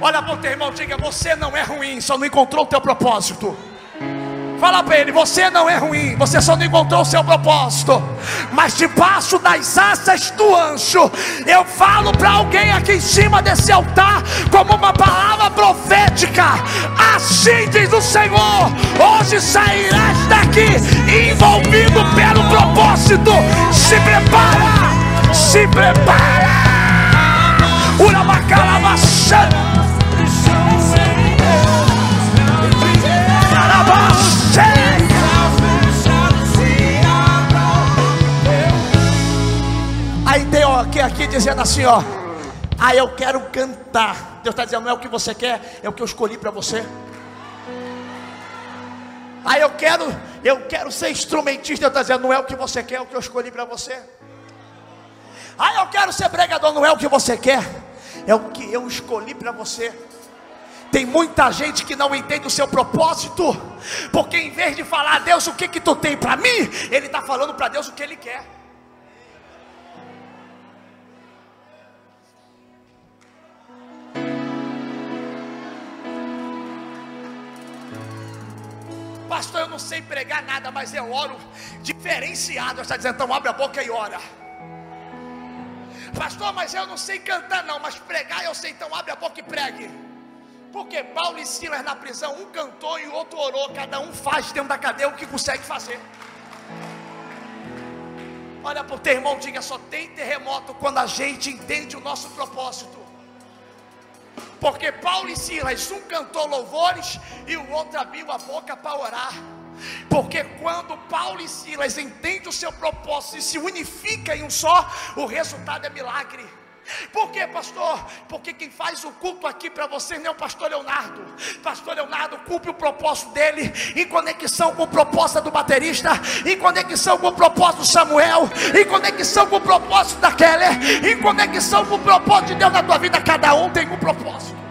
Olha para o teu irmão, diga: Você não é ruim, só não encontrou o teu propósito. Fala para ele: você não é ruim, você só não encontrou o seu propósito. Mas debaixo das asas do anjo, eu falo para alguém aqui em cima desse altar, como uma palavra profética. Assim diz o Senhor: hoje sairás daqui envolvido pelo propósito. Se prepara, se prepara. Aqui, aqui dizendo assim, ó. Ah, eu quero cantar. Deus está dizendo, não é o que você quer, é o que eu escolhi para você. Ah, eu quero, eu quero ser instrumentista. Deus está dizendo, não é o que você quer, é o que eu escolhi para você. Ah, eu quero ser pregador, não é o que você quer, é o que eu escolhi para você. Tem muita gente que não entende o seu propósito, porque em vez de falar a Deus o que que tu tem para mim, ele está falando para Deus o que ele quer. Pastor, eu não sei pregar nada, mas eu oro diferenciado. Está dizendo, então abre a boca e ora. Pastor, mas eu não sei cantar, não, mas pregar eu sei, então abre a boca e pregue. Porque Paulo e Silas na prisão, um cantou e o outro orou. Cada um faz dentro da cadeia o que consegue fazer. Olha para o teu irmão, diga só tem terremoto quando a gente entende o nosso propósito. Porque Paulo e Silas, um cantou louvores e o outro abriu a boca para orar. Porque quando Paulo e Silas entendem o seu propósito e se unificam em um só, o resultado é milagre. Por quê, pastor? Porque quem faz o culto aqui para você não é o pastor Leonardo. Pastor Leonardo cumpre o propósito dele em conexão com o propósito do baterista, em conexão com o propósito do Samuel, em conexão com o propósito da Keller, em conexão com o propósito de Deus na tua vida. Cada um tem um propósito.